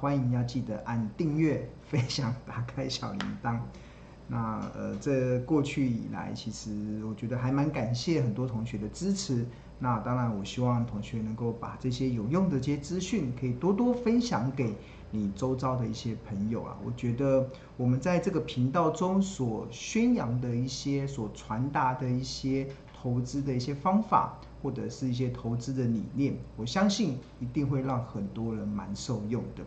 欢迎要记得按订阅、分享、打开小铃铛。那呃，这过去以来，其实我觉得还蛮感谢很多同学的支持。那当然，我希望同学能够把这些有用的这些资讯，可以多多分享给你周遭的一些朋友啊。我觉得我们在这个频道中所宣扬的一些、所传达的一些投资的一些方法，或者是一些投资的理念，我相信一定会让很多人蛮受用的。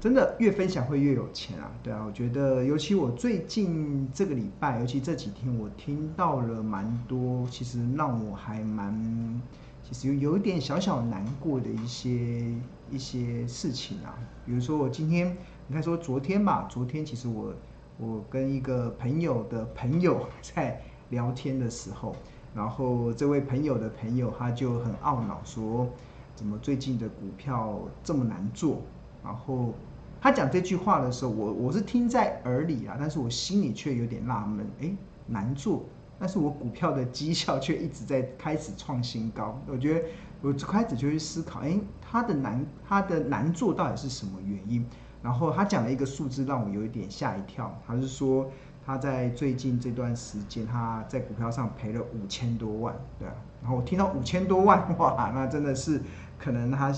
真的越分享会越有钱啊！对啊，我觉得，尤其我最近这个礼拜，尤其这几天，我听到了蛮多，其实让我还蛮，其实有有一点小小难过的一些一些事情啊。比如说我今天，你看说昨天吧，昨天其实我我跟一个朋友的朋友 在聊天的时候，然后这位朋友的朋友他就很懊恼说，怎么最近的股票这么难做？然后他讲这句话的时候，我我是听在耳里啊，但是我心里却有点纳闷，哎，难做，但是我股票的绩效却一直在开始创新高。我觉得我开始就去思考，哎，他的难他的难做到底是什么原因？然后他讲了一个数字，让我有一点吓一跳。他是说他在最近这段时间，他在股票上赔了五千多万，对啊。然后我听到五千多万，哇，那真的是可能他。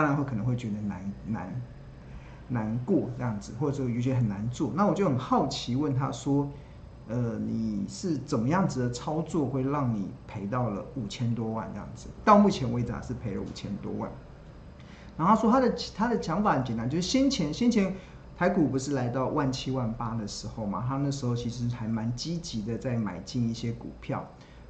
当然会可能会觉得难难难过这样子，或者说有些很难做。那我就很好奇问他说：“呃，你是怎么样子的操作会让你赔到了五千多万这样子？”到目前为止还是赔了五千多万。然后他说他的他的想法很简单，就是先前先前台股不是来到万七万八的时候嘛，他那时候其实还蛮积极的在买进一些股票。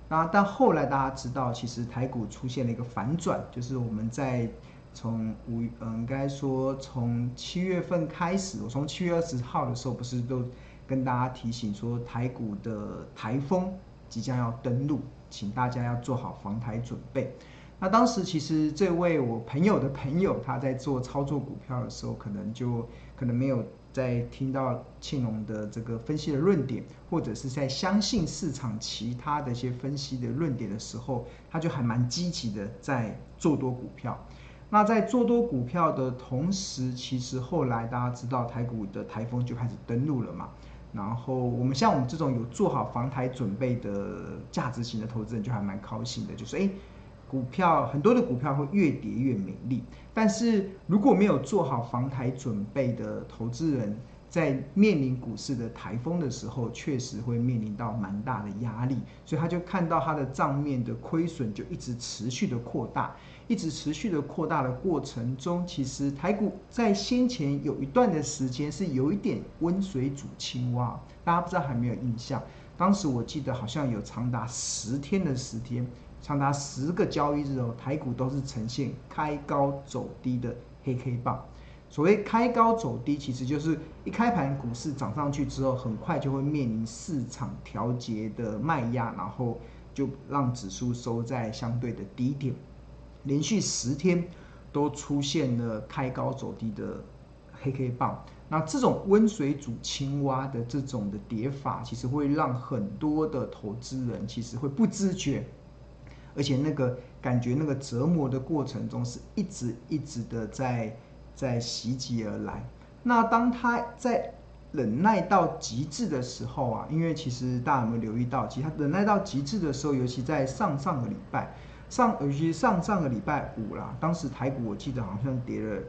那但后来大家知道，其实台股出现了一个反转，就是我们在。从五嗯，应该说从七月份开始，我从七月二十号的时候，不是都跟大家提醒说台股的台风即将要登陆，请大家要做好防台准备。那当时其实这位我朋友的朋友，他在做操作股票的时候，可能就可能没有在听到庆隆的这个分析的论点，或者是在相信市场其他的一些分析的论点的时候，他就还蛮积极的在做多股票。那在做多股票的同时，其实后来大家知道台股的台风就开始登陆了嘛。然后我们像我们这种有做好防台准备的价值型的投资人，就还蛮高兴的，就是诶，股票很多的股票会越跌越美丽。但是如果没有做好防台准备的投资人，在面临股市的台风的时候，确实会面临到蛮大的压力，所以他就看到他的账面的亏损就一直持续的扩大，一直持续的扩大的过程中，其实台股在先前有一段的时间是有一点温水煮青蛙，大家不知道还没有印象？当时我记得好像有长达十天的时间，长达十个交易日哦，台股都是呈现开高走低的黑黑棒。所谓开高走低，其实就是一开盘股市涨上去之后，很快就会面临市场调节的卖压，然后就让指数收在相对的低点。连续十天都出现了开高走低的黑 K 棒，那这种温水煮青蛙的这种的跌法，其实会让很多的投资人其实会不自觉，而且那个感觉那个折磨的过程中，是一直一直的在。在袭击而来，那当他在忍耐到极致的时候啊，因为其实大家有没有留意到，其实他忍耐到极致的时候，尤其在上上个礼拜，上尤其上上个礼拜五啦，当时台股我记得好像跌了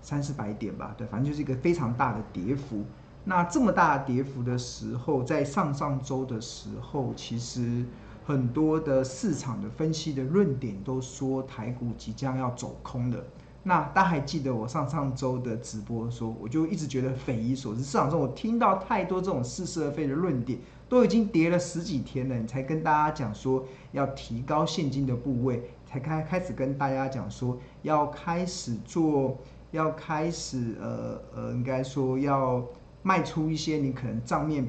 三四百点吧，对，反正就是一个非常大的跌幅。那这么大的跌幅的时候，在上上周的时候，其实很多的市场的分析的论点都说台股即将要走空的。那大家还记得我上上周的直播说，我就一直觉得匪夷所思。市场中我听到太多这种似是而非的论点，都已经跌了十几天了，你才跟大家讲说要提高现金的部位，才开开始跟大家讲说要开始做，要开始呃呃，应该说要卖出一些你可能账面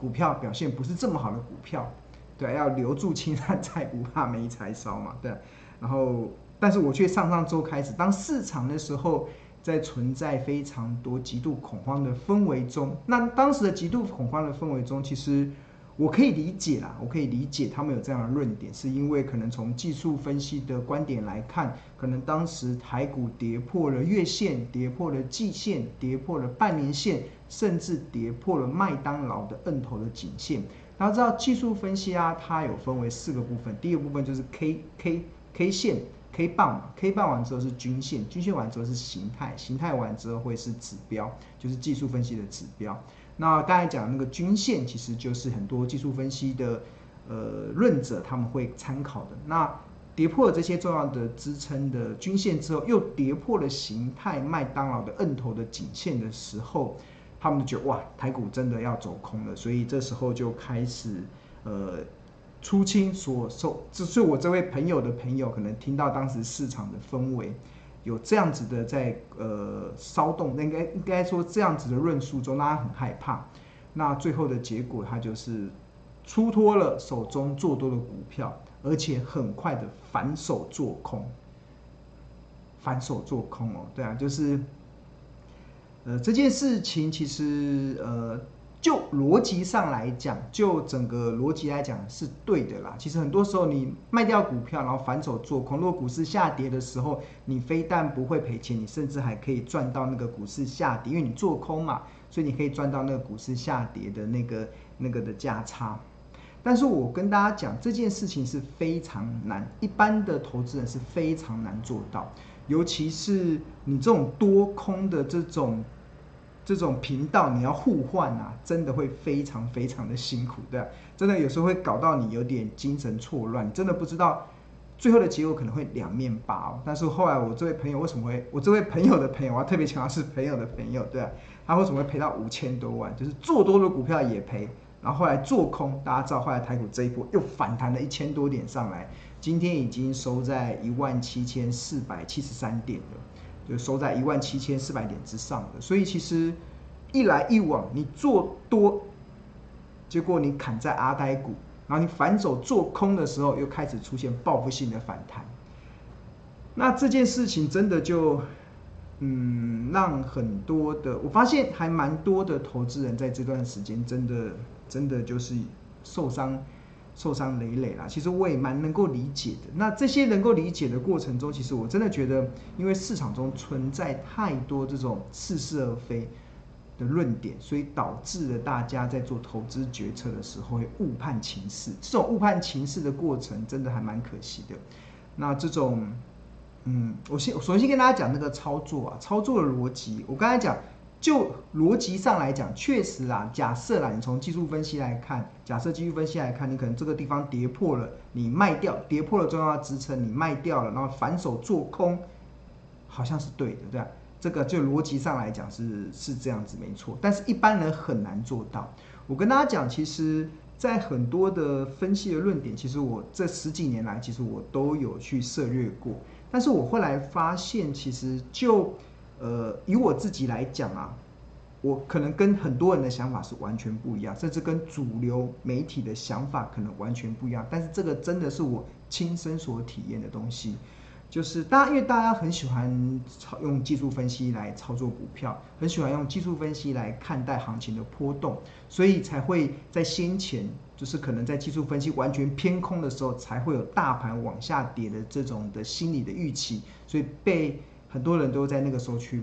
股票表现不是这么好的股票，对，要留住青山在，不怕没柴烧嘛，对，然后。但是我却上上周开始，当市场的时候在存在非常多极度恐慌的氛围中，那当时的极度恐慌的氛围中，其实我可以理解啦，我可以理解他们有这样的论点，是因为可能从技术分析的观点来看，可能当时台股跌破了月线，跌破了季线，跌破了半年线，甚至跌破了麦当劳的摁头的颈线。大家知道技术分析啊，它有分为四个部分，第一个部分就是 K K K 线，K 棒嘛，K 棒完之后是均线，均线完之后是形态，形态完之后会是指标，就是技术分析的指标。那刚才讲那个均线，其实就是很多技术分析的呃论者他们会参考的。那跌破了这些重要的支撑的均线之后，又跌破了形态麦当劳的摁头的颈线的时候，他们就觉得哇，台股真的要走空了。所以这时候就开始呃出清所受，这是我这位朋友的朋友可能听到当时市场的氛围。有这样子的在呃骚动，那应该应该说这样子的论述中，大家很害怕。那最后的结果，他就是出脱了手中做多的股票，而且很快的反手做空，反手做空哦，对啊，就是呃这件事情其实呃。就逻辑上来讲，就整个逻辑来讲是对的啦。其实很多时候你卖掉股票，然后反手做空，如果股市下跌的时候，你非但不会赔钱，你甚至还可以赚到那个股市下跌，因为你做空嘛，所以你可以赚到那个股市下跌的那个那个的价差。但是我跟大家讲，这件事情是非常难，一般的投资人是非常难做到，尤其是你这种多空的这种。这种频道你要互换啊，真的会非常非常的辛苦，对啊，真的有时候会搞到你有点精神错乱，真的不知道最后的结果可能会两面拔哦。但是后来我这位朋友为什么会，我这位朋友的朋友，我要特别强调是朋友的朋友，对啊，他为什么会赔到五千多万？就是做多的股票也赔，然后后来做空，大家知道后来台股这一波又反弹了一千多点上来，今天已经收在一万七千四百七十三点了。就收在一万七千四百点之上的，所以其实一来一往，你做多，结果你砍在阿呆股，然后你反手做空的时候，又开始出现报复性的反弹。那这件事情真的就，嗯，让很多的，我发现还蛮多的投资人在这段时间真的真的就是受伤。受伤累累啦，其实我也蛮能够理解的。那这些能够理解的过程中，其实我真的觉得，因为市场中存在太多这种似是而非的论点，所以导致了大家在做投资决策的时候会误判情势。这种误判情势的过程，真的还蛮可惜的。那这种，嗯，我先我首先跟大家讲那个操作啊，操作的逻辑，我刚才讲。就逻辑上来讲，确实啦。假设啦，你从技术分析来看，假设技术分析来看，你可能这个地方跌破了，你卖掉，跌破了重要的支撑，你卖掉了，然后反手做空，好像是对的，对吧？这个就逻辑上来讲是是这样子，没错。但是一般人很难做到。我跟大家讲，其实，在很多的分析的论点，其实我这十几年来，其实我都有去涉略过。但是我后来发现，其实就呃，以我自己来讲啊，我可能跟很多人的想法是完全不一样，甚至跟主流媒体的想法可能完全不一样。但是这个真的是我亲身所体验的东西，就是大家因为大家很喜欢操用技术分析来操作股票，很喜欢用技术分析来看待行情的波动，所以才会在先前就是可能在技术分析完全偏空的时候，才会有大盘往下跌的这种的心理的预期，所以被。很多人都在那个时候去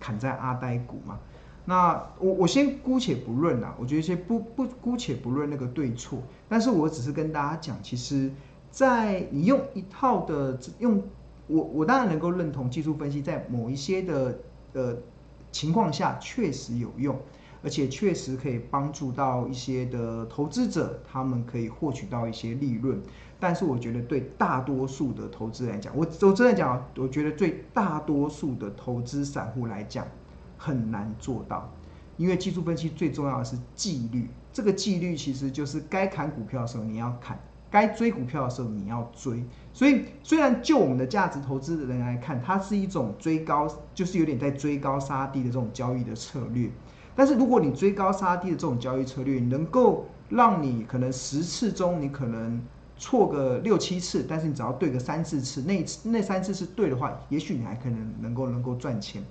砍在阿呆股嘛，那我我先姑且不论啦，我觉得先不不姑且不论那个对错，但是我只是跟大家讲，其实，在你用一套的用我我当然能够认同技术分析在某一些的呃情况下确实有用，而且确实可以帮助到一些的投资者，他们可以获取到一些利润。但是我觉得对大多数的投资来讲，我我真的讲，我觉得对大多数的投资散户来讲很难做到，因为技术分析最重要的是纪律。这个纪律其实就是该砍股票的时候你要砍，该追股票的时候你要追。所以虽然就我们的价值投资的人来看，它是一种追高，就是有点在追高杀低的这种交易的策略。但是如果你追高杀低的这种交易策略，能够让你可能十次中你可能。错个六七次，但是你只要对个三四次，那那三次是对的话，也许你还可能能够能够赚钱。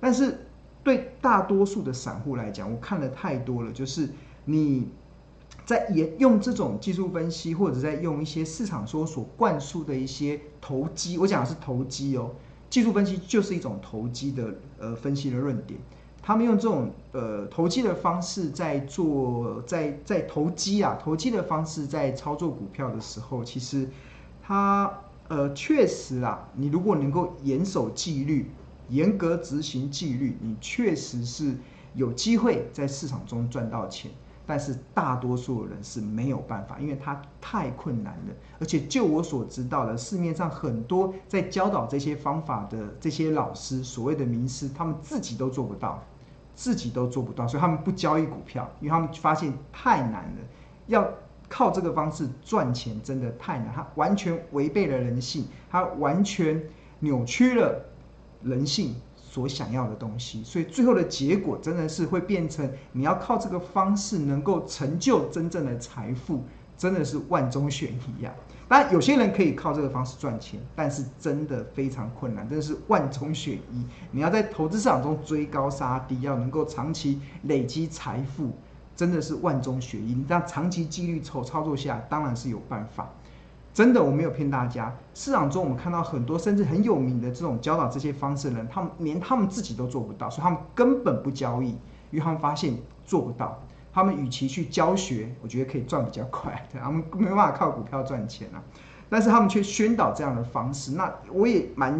但是对大多数的散户来讲，我看了太多了，就是你在也用这种技术分析，或者在用一些市场说所灌输的一些投机，我讲的是投机哦，技术分析就是一种投机的呃分析的论点。他们用这种呃投机的方式在做，在在投机啊，投机的方式在操作股票的时候，其实他呃确实啊，你如果能够严守纪律，严格执行纪律，你确实是有机会在市场中赚到钱。但是大多数人是没有办法，因为他太困难了。而且就我所知道的，市面上很多在教导这些方法的这些老师，所谓的名师，他们自己都做不到。自己都做不到，所以他们不交易股票，因为他们发现太难了。要靠这个方式赚钱真的太难，它完全违背了人性，它完全扭曲了人性所想要的东西。所以最后的结果真的是会变成，你要靠这个方式能够成就真正的财富，真的是万中选一呀。当然，有些人可以靠这个方式赚钱，但是真的非常困难，真的是万中选一。你要在投资市场中追高杀低，要能够长期累积财富，真的是万中选一。你这样长期纪律操操作下，当然是有办法。真的，我没有骗大家。市场中我们看到很多甚至很有名的这种教导这些方式的人，他们连他们自己都做不到，所以他们根本不交易，因为他们发现做不到。他们与其去教学，我觉得可以赚比较快，对，他们没办法靠股票赚钱啊。但是他们却宣导这样的方式，那我也蛮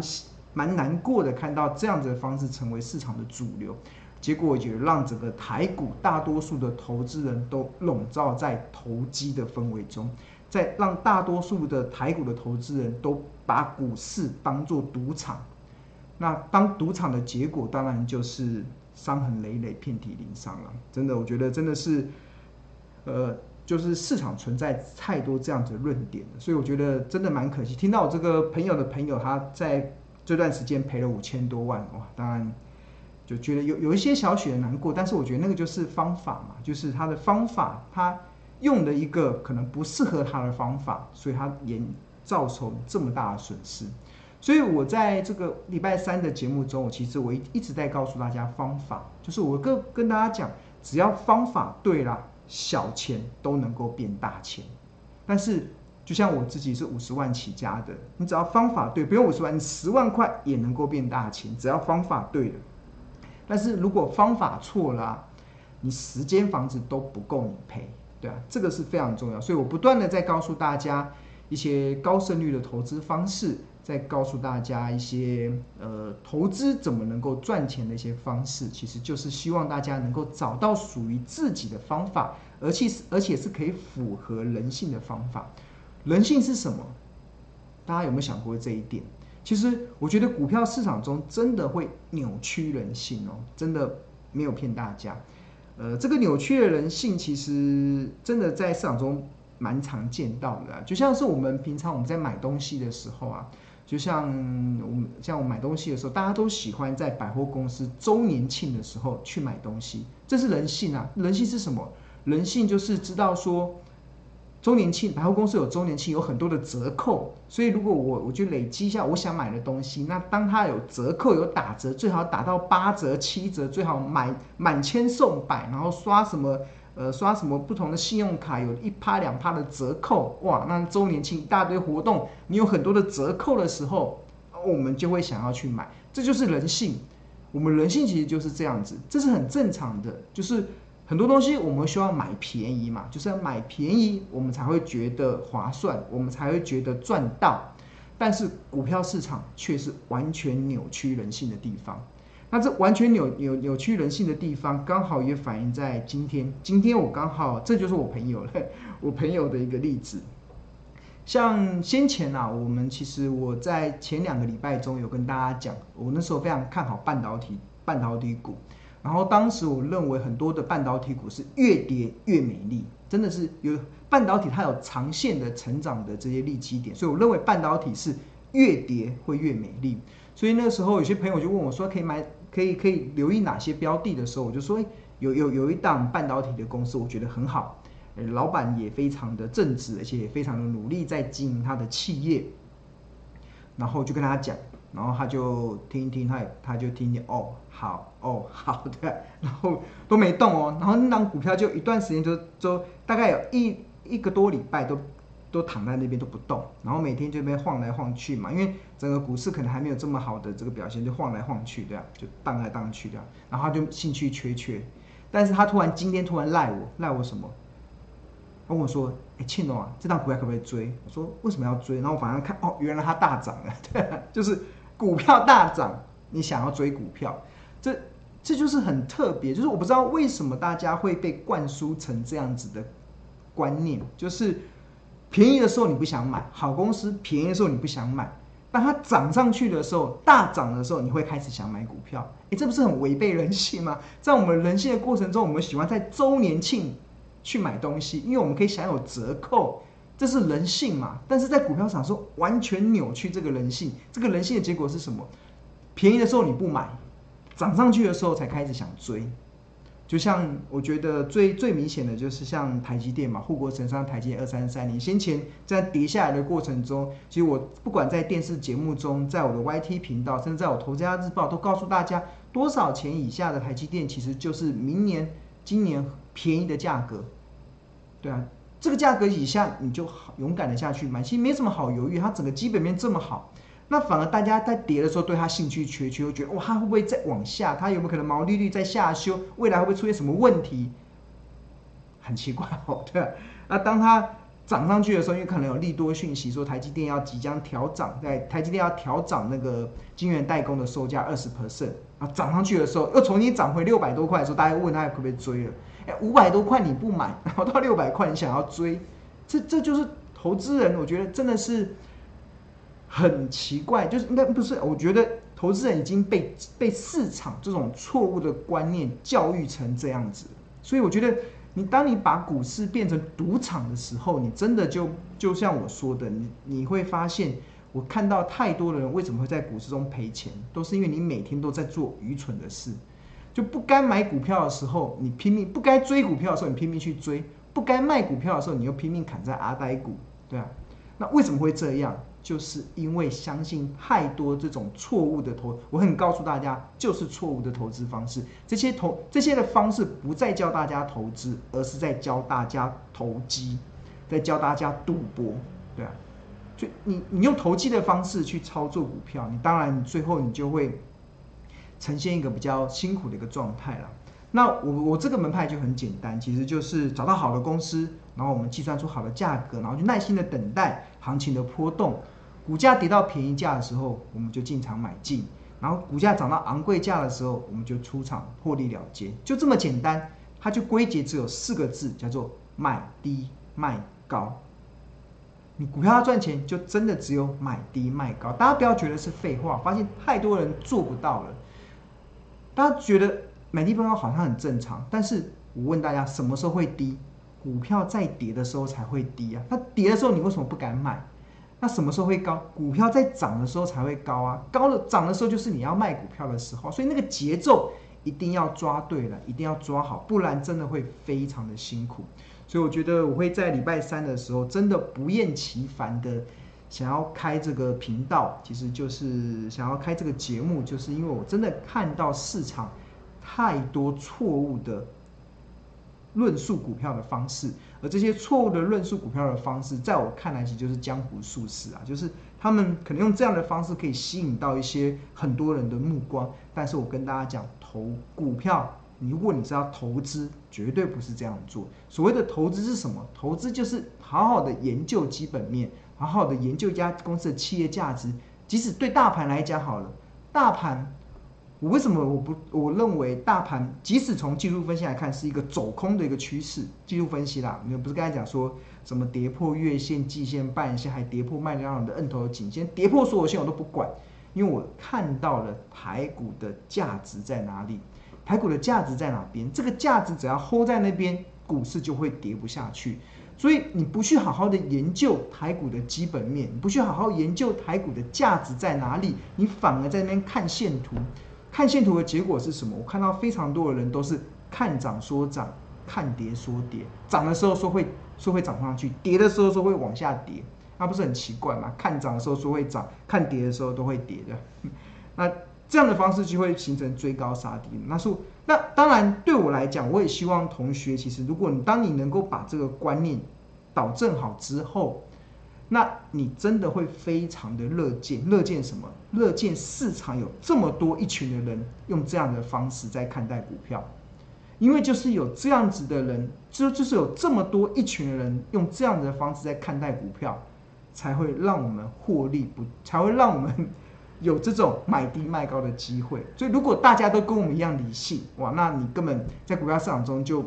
蛮难过的，看到这样子的方式成为市场的主流，结果也让整个台股大多数的投资人都笼罩在投机的氛围中，在让大多数的台股的投资人都把股市当作赌场。那当赌场的结果，当然就是。伤痕累累，遍体鳞伤了。真的，我觉得真的是，呃，就是市场存在太多这样子的论点了，所以我觉得真的蛮可惜。听到我这个朋友的朋友，他在这段时间赔了五千多万，哇，当然就觉得有有一些小许的难过。但是我觉得那个就是方法嘛，就是他的方法，他用了一个可能不适合他的方法，所以他也造成这么大的损失。所以，我在这个礼拜三的节目中，我其实我一一直在告诉大家方法，就是我跟跟大家讲，只要方法对了，小钱都能够变大钱。但是，就像我自己是五十万起家的，你只要方法对，不用五十万，你十万块也能够变大钱，只要方法对了。但是如果方法错了，你十间房子都不够你赔，对啊，这个是非常重要。所以我不断的在告诉大家一些高胜率的投资方式。再告诉大家一些呃投资怎么能够赚钱的一些方式，其实就是希望大家能够找到属于自己的方法，而且是而且是可以符合人性的方法。人性是什么？大家有没有想过这一点？其实我觉得股票市场中真的会扭曲人性哦，真的没有骗大家。呃，这个扭曲的人性其实真的在市场中蛮常见到的，就像是我们平常我们在买东西的时候啊。就像我们像我买东西的时候，大家都喜欢在百货公司周年庆的时候去买东西，这是人性啊！人性是什么？人性就是知道说，周年庆百货公司有周年庆，有很多的折扣，所以如果我我就累积一下我想买的东西，那当它有折扣有打折，最好打到八折七折，最好买满千送百，然后刷什么？呃，刷什么不同的信用卡有一趴两趴的折扣，哇，那周年庆一大堆活动，你有很多的折扣的时候，我们就会想要去买，这就是人性。我们人性其实就是这样子，这是很正常的。就是很多东西我们需要买便宜嘛，就是要买便宜，我们才会觉得划算，我们才会觉得赚到。但是股票市场却是完全扭曲人性的地方。那这完全扭扭扭曲人性的地方，刚好也反映在今天。今天我刚好，这就是我朋友了，我朋友的一个例子。像先前啊，我们其实我在前两个礼拜中有跟大家讲，我那时候非常看好半导体半导体股，然后当时我认为很多的半导体股是越跌越美丽，真的是有半导体它有长线的成长的这些利基点，所以我认为半导体是越跌会越美丽。所以那时候有些朋友就问我说，可以买？可以可以留意哪些标的的时候，我就说，有有有一档半导体的公司，我觉得很好，老板也非常的正直，而且也非常的努力在经营他的企业。然后就跟他讲，然后他就听一听，他他就听见哦，好哦，好的，然后都没动哦，然后那档股票就一段时间就就大概有一一个多礼拜都都躺在那边都不动，然后每天就被晃来晃去嘛，因为整个股市可能还没有这么好的这个表现，就晃来晃去，对吧？就荡来荡去的，然后他就兴趣缺缺，但是他突然今天突然赖我赖我什么？跟我说，哎，庆龙啊，这档股票可不可以追？我说为什么要追？然后我反正看，哦，原来它大涨了，对，就是。股票大涨，你想要追股票，这这就是很特别，就是我不知道为什么大家会被灌输成这样子的观念，就是便宜的时候你不想买，好公司便宜的时候你不想买，当它涨上去的时候，大涨的时候，你会开始想买股票，诶，这不是很违背人性吗？在我们人性的过程中，我们喜欢在周年庆去买东西，因为我们可以享有折扣。这是人性嘛？但是在股票上说完全扭曲这个人性。这个人性的结果是什么？便宜的时候你不买，涨上去的时候才开始想追。就像我觉得最最明显的就是像台积电嘛，护国神山台积电二三三零，先前在跌下来的过程中，其实我不管在电视节目中，在我的 YT 频道，甚至在我投资家日报，都告诉大家多少钱以下的台积电，其实就是明年、今年便宜的价格。对啊。这个价格以下，你就好勇敢的下去买，其实没什么好犹豫。它整个基本面这么好，那反而大家在跌的时候对它兴趣缺缺，又觉得哇，它会不会再往下？它有没有可能毛利率在下修？未来会不会出现什么问题？很奇怪哦，对。那当它涨上去的时候，因为可能有利多讯息说台积电要即将调涨，在台积电要调涨那个晶圆代工的售价二十 percent 啊，涨上去的时候又重新涨回六百多块的时候，大家问他可不可以追了？五百多块你不买，然后到六百块你想要追，这这就是投资人，我觉得真的是很奇怪，就是应该不是，我觉得投资人已经被被市场这种错误的观念教育成这样子，所以我觉得你当你把股市变成赌场的时候，你真的就就像我说的，你你会发现，我看到太多的人为什么会在股市中赔钱，都是因为你每天都在做愚蠢的事。就不该买股票的时候，你拼命；不该追股票的时候，你拼命去追；不该卖股票的时候，你又拼命砍在阿呆股，对啊。那为什么会这样？就是因为相信太多这种错误的投，我很告诉大家，就是错误的投资方式。这些投这些的方式不再教大家投资，而是在教大家投机，在教大家赌博，对啊。就你你用投机的方式去操作股票，你当然最后你就会。呈现一个比较辛苦的一个状态了。那我我这个门派就很简单，其实就是找到好的公司，然后我们计算出好的价格，然后就耐心的等待行情的波动。股价跌到便宜价的时候，我们就进场买进；然后股价涨到昂贵价的时候，我们就出场获利了结。就这么简单，它就归结只有四个字，叫做买低卖高。你股票要赚钱，就真的只有买低卖高。大家不要觉得是废话，发现太多人做不到了。大家觉得买低卖高好像很正常，但是我问大家，什么时候会低？股票在跌的时候才会低啊。它跌的时候你为什么不敢买？那什么时候会高？股票在涨的时候才会高啊。高了涨的时候就是你要卖股票的时候，所以那个节奏一定要抓对了，一定要抓好，不然真的会非常的辛苦。所以我觉得我会在礼拜三的时候真的不厌其烦的。想要开这个频道，其实就是想要开这个节目，就是因为我真的看到市场太多错误的论述股票的方式，而这些错误的论述股票的方式，在我看来其实就是江湖术士啊，就是他们可能用这样的方式可以吸引到一些很多人的目光，但是我跟大家讲，投股票，如果你是要投资，绝对不是这样做。所谓的投资是什么？投资就是好好的研究基本面。好好的研究一家公司的企业价值，即使对大盘来讲好了，大盘，我为什么我不我认为大盘，即使从技术分析来看是一个走空的一个趋势，技术分析啦，你们不是刚才讲说什么跌破月线、季线、半线，还跌破卖量的摁头的颈线，跌破所有线我都不管，因为我看到了台股的价值在哪里，台股的价值在哪边，这个价值只要 hold 在那边，股市就会跌不下去。所以你不去好好的研究台股的基本面，你不去好好研究台股的价值在哪里，你反而在那边看线图，看线图的结果是什么？我看到非常多的人都是看涨说涨，看跌说跌，涨的时候说会说会涨上去，跌的时候说会往下跌。那不是很奇怪吗？看涨的时候说会涨，看跌的时候都会跌的。那这样的方式就会形成追高杀低。那是那当然对我来讲，我也希望同学其实，如果你当你能够把这个观念导正好之后，那你真的会非常的乐见，乐见什么？乐见市场有这么多一群的人用这样的方式在看待股票，因为就是有这样子的人，就就是有这么多一群的人用这样的方式在看待股票，才会让我们获利不，才会让我们有这种买低卖高的机会。所以如果大家都跟我们一样理性，哇，那你根本在股票市场中就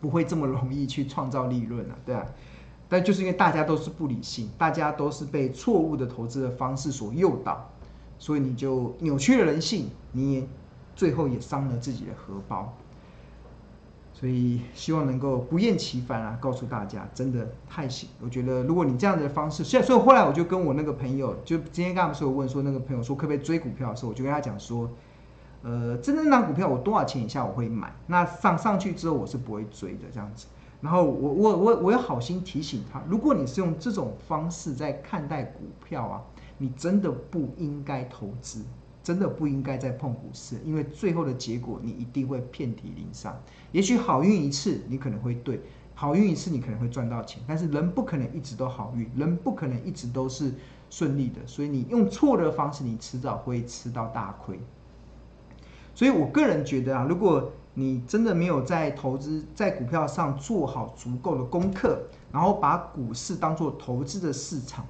不会这么容易去创造利润了，对啊。但就是因为大家都是不理性，大家都是被错误的投资的方式所诱导，所以你就扭曲了人性，你也最后也伤了自己的荷包。所以希望能够不厌其烦啊，告诉大家，真的太行。我觉得如果你这样的方式，所以所以后来我就跟我那个朋友，就今天刚刚不是有问说那个朋友说可不可以追股票的时候，我就跟他讲说，呃，真正那股票我多少钱以下我会买，那上上去之后我是不会追的这样子。然后我我我我要好心提醒他，如果你是用这种方式在看待股票啊，你真的不应该投资，真的不应该再碰股市，因为最后的结果你一定会遍体鳞伤。也许好运一次你可能会对，好运一次你可能会赚到钱，但是人不可能一直都好运，人不可能一直都是顺利的，所以你用错的方式，你迟早会吃到大亏。所以我个人觉得啊，如果你真的没有在投资在股票上做好足够的功课，然后把股市当做投资的市场，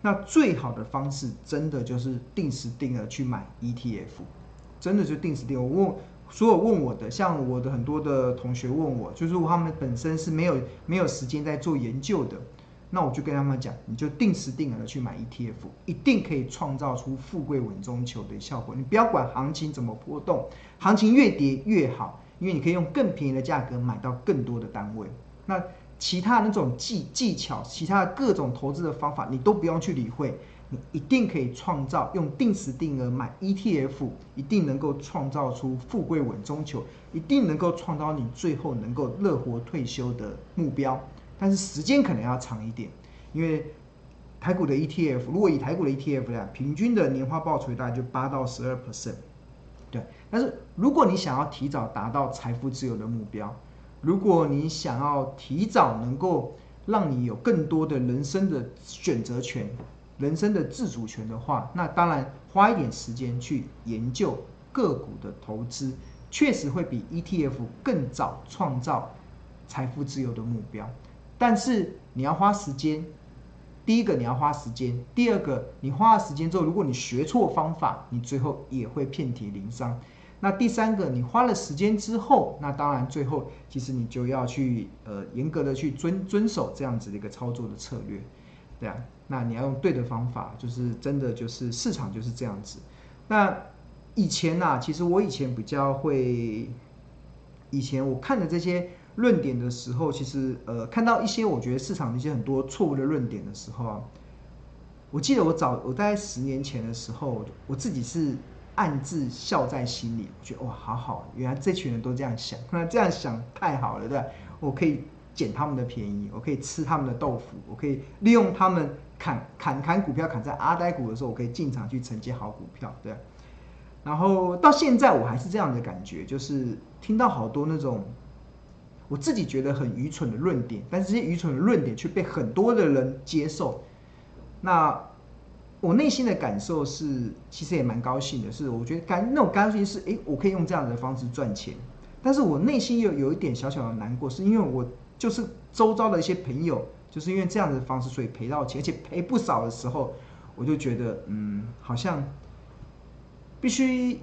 那最好的方式真的就是定时定额去买 ETF，真的就定时定额。我问所有问我的，像我的很多的同学问我，就是他们本身是没有没有时间在做研究的。那我就跟他们讲，你就定时定额的去买 ETF，一定可以创造出富贵稳中求的效果。你不要管行情怎么波动，行情越跌越好，因为你可以用更便宜的价格买到更多的单位。那其他那种技技巧，其他的各种投资的方法，你都不用去理会，你一定可以创造用定时定额买 ETF，一定能够创造出富贵稳中求，一定能够创造你最后能够乐活退休的目标。但是时间可能要长一点，因为台股的 ETF，如果以台股的 ETF 来，平均的年化报酬大概就八到十二 percent，对。但是如果你想要提早达到财富自由的目标，如果你想要提早能够让你有更多的人生的选择权、人生的自主权的话，那当然花一点时间去研究个股的投资，确实会比 ETF 更早创造财富自由的目标。但是你要花时间，第一个你要花时间，第二个你花了时间之后，如果你学错方法，你最后也会遍体鳞伤。那第三个，你花了时间之后，那当然最后其实你就要去呃严格的去遵遵守这样子的一个操作的策略，对啊，那你要用对的方法，就是真的就是市场就是这样子。那以前呐、啊，其实我以前比较会，以前我看的这些。论点的时候，其实呃，看到一些我觉得市场的一些很多错误的论点的时候啊，我记得我早我大概十年前的时候，我自己是暗自笑在心里，我觉得哇，好好，原来这群人都这样想，那这样想太好了，对吧？我可以捡他们的便宜，我可以吃他们的豆腐，我可以利用他们砍砍砍股票砍在阿呆股的时候，我可以进场去承接好股票，对。然后到现在我还是这样的感觉，就是听到好多那种。我自己觉得很愚蠢的论点，但是这些愚蠢的论点却被很多的人接受。那我内心的感受是，其实也蛮高兴的。是，我觉得感那种高兴是，诶，我可以用这样的方式赚钱。但是我内心又有一点小小的难过，是因为我就是周遭的一些朋友，就是因为这样的方式，所以赔到钱，而且赔不少的时候，我就觉得，嗯，好像必须，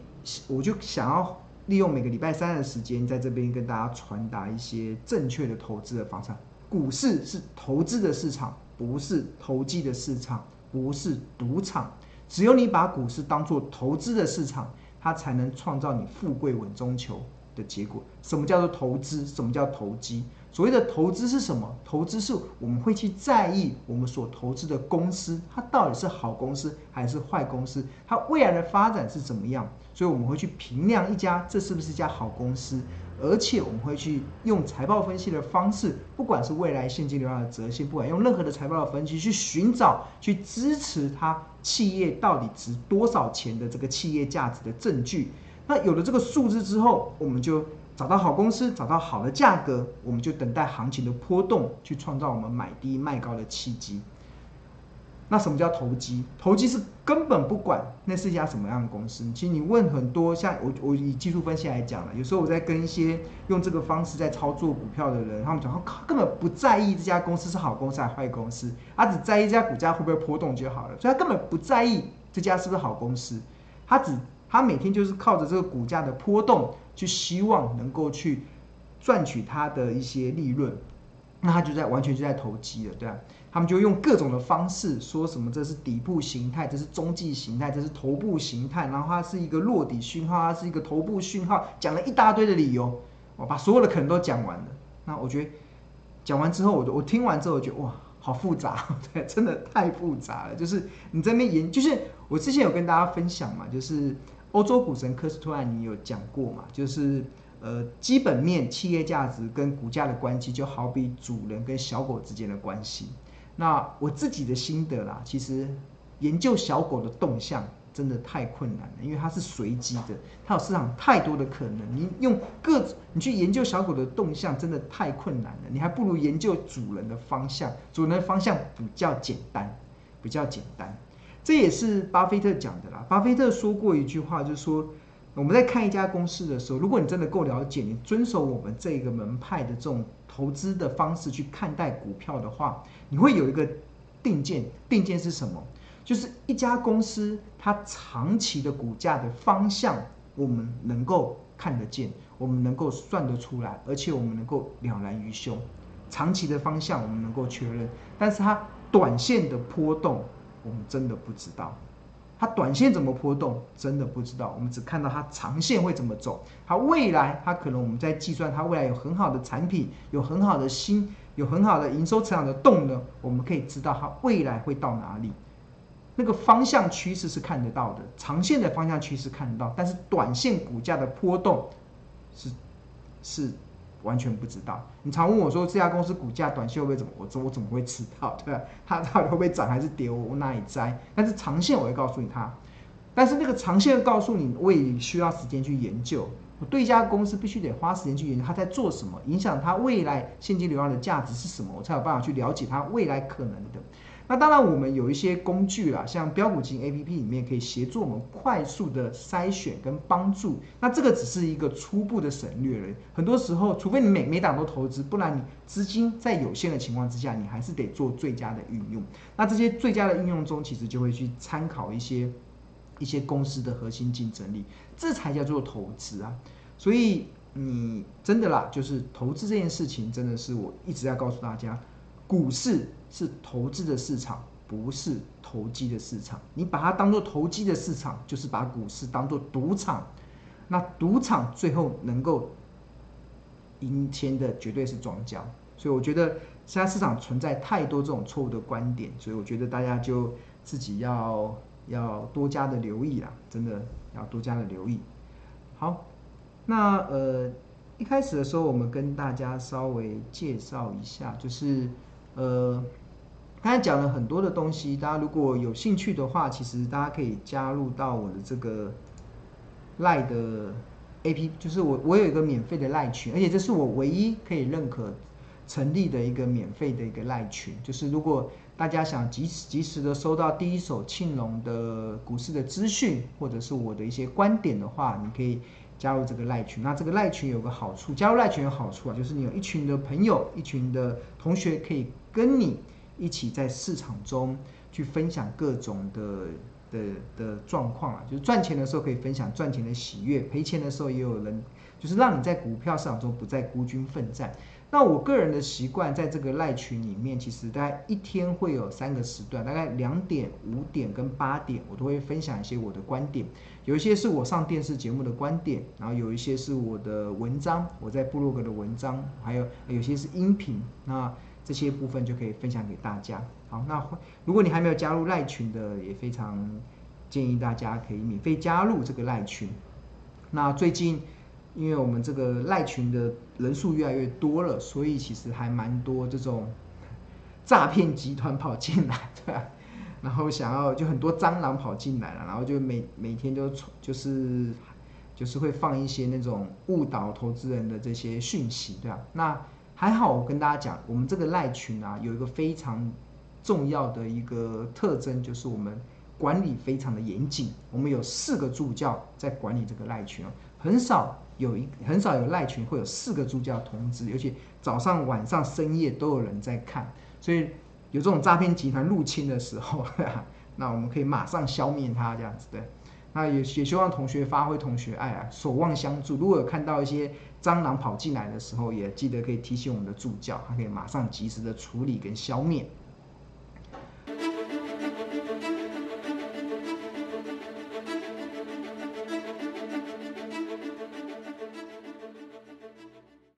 我就想要。利用每个礼拜三的时间，在这边跟大家传达一些正确的投资的方向。股市是投资的市场，不是投机的市场，不是赌场。只有你把股市当作投资的市场，它才能创造你富贵稳中求的结果。什么叫做投资？什么叫投机？所谓的投资是什么？投资是我们会去在意我们所投资的公司，它到底是好公司还是坏公司，它未来的发展是怎么样。所以我们会去评量一家，这是不是一家好公司？而且我们会去用财报分析的方式，不管是未来现金流量的折现，不管用任何的财报的分析去寻找、去支持它企业到底值多少钱的这个企业价值的证据。那有了这个数字之后，我们就找到好公司，找到好的价格，我们就等待行情的波动，去创造我们买低卖高的契机。那什么叫投机？投机是根本不管那是一家什么样的公司。其实你问很多，像我我以技术分析来讲了，有时候我在跟一些用这个方式在操作股票的人，他们讲他根本不在意这家公司是好公司还是坏公司，他只在意这家股价会不会波动就好了，所以他根本不在意这家是不是好公司，他只他每天就是靠着这个股价的波动，去希望能够去赚取他的一些利润，那他就在完全就在投机了，对吧？他们就用各种的方式说什么，这是底部形态，这是中继形态，这是头部形态，然后它是一个落底讯号，它是一个头部讯号，讲了一大堆的理由，我把所有的可能都讲完了。那我觉得讲完之后，我我听完之后，我觉得哇，好复杂，对，真的太复杂了。就是你在那边研，就是我之前有跟大家分享嘛，就是欧洲股神科斯托兰尼有讲过嘛，就是。呃，基本面企业价值跟股价的关系，就好比主人跟小狗之间的关系。那我自己的心得啦，其实研究小狗的动向真的太困难了，因为它是随机的，它有市场太多的可能。你用各你去研究小狗的动向，真的太困难了。你还不如研究主人的方向，主人的方向比较简单，比较简单。这也是巴菲特讲的啦。巴菲特说过一句话，就是说。我们在看一家公司的时候，如果你真的够了解，你遵守我们这个门派的这种投资的方式去看待股票的话，你会有一个定见。定见是什么？就是一家公司它长期的股价的方向，我们能够看得见，我们能够算得出来，而且我们能够了然于胸。长期的方向我们能够确认，但是它短线的波动，我们真的不知道。它短线怎么波动，真的不知道。我们只看到它长线会怎么走。它未来，它可能我们在计算它未来有很好的产品，有很好的新，有很好的营收成长的动能，我们可以知道它未来会到哪里。那个方向趋势是看得到的，长线的方向趋势看得到，但是短线股价的波动是是。完全不知道。你常问我说，这家公司股价短线会不会怎么？我怎我怎么会知道？对吧？它到底会不会涨还是跌？我我哪里摘？但是长线我会告诉你它。但是那个长线告诉你，我也需要时间去研究。我对一家公司必须得花时间去研究它在做什么，影响它未来现金流量的价值是什么，我才有办法去了解它未来可能的。那当然，我们有一些工具啦，像标股金 APP 里面可以协助我们快速的筛选跟帮助。那这个只是一个初步的省略了。很多时候，除非你每每档都投资，不然你资金在有限的情况之下，你还是得做最佳的运用。那这些最佳的运用中，其实就会去参考一些一些公司的核心竞争力，这才叫做投资啊。所以你真的啦，就是投资这件事情，真的是我一直在告诉大家。股市是投资的市场，不是投机的市场。你把它当做投机的市场，就是把股市当做赌场。那赌场最后能够赢钱的绝对是庄家。所以我觉得现在市场存在太多这种错误的观点，所以我觉得大家就自己要要多加的留意啦，真的要多加的留意。好，那呃一开始的时候，我们跟大家稍微介绍一下，就是。呃，刚才讲了很多的东西，大家如果有兴趣的话，其实大家可以加入到我的这个赖的 APP，就是我我有一个免费的赖群，而且这是我唯一可以认可成立的一个免费的一个赖群。就是如果大家想及时及时的收到第一手庆隆的股市的资讯，或者是我的一些观点的话，你可以加入这个赖群。那这个赖群有个好处，加入赖群有好处啊，就是你有一群的朋友，一群的同学可以。跟你一起在市场中去分享各种的的的状况啊，就是赚钱的时候可以分享赚钱的喜悦，赔钱的时候也有人，就是让你在股票市场中不再孤军奋战。那我个人的习惯，在这个赖群里面，其实大概一天会有三个时段，大概两点、五点跟八点，我都会分享一些我的观点。有一些是我上电视节目的观点，然后有一些是我的文章，我在部落格的文章，还有有些是音频。那这些部分就可以分享给大家。好，那如果你还没有加入赖群的，也非常建议大家可以免费加入这个赖群。那最近，因为我们这个赖群的人数越来越多了，所以其实还蛮多这种诈骗集团跑进来，对吧？然后想要就很多蟑螂跑进来了，然后就每每天都就是就是会放一些那种误导投资人的这些讯息，对吧？那还好，我跟大家讲，我们这个赖群啊，有一个非常重要的一个特征，就是我们管理非常的严谨。我们有四个助教在管理这个赖群，很少有一很少有赖群会有四个助教同时，尤其早上、晚上、深夜都有人在看，所以。有这种诈骗集团入侵的时候，那我们可以马上消灭它，这样子对。那也也希望同学发挥同学爱啊，守望相助。如果有看到一些蟑螂跑进来的时候，也记得可以提醒我们的助教，他可以马上及时的处理跟消灭。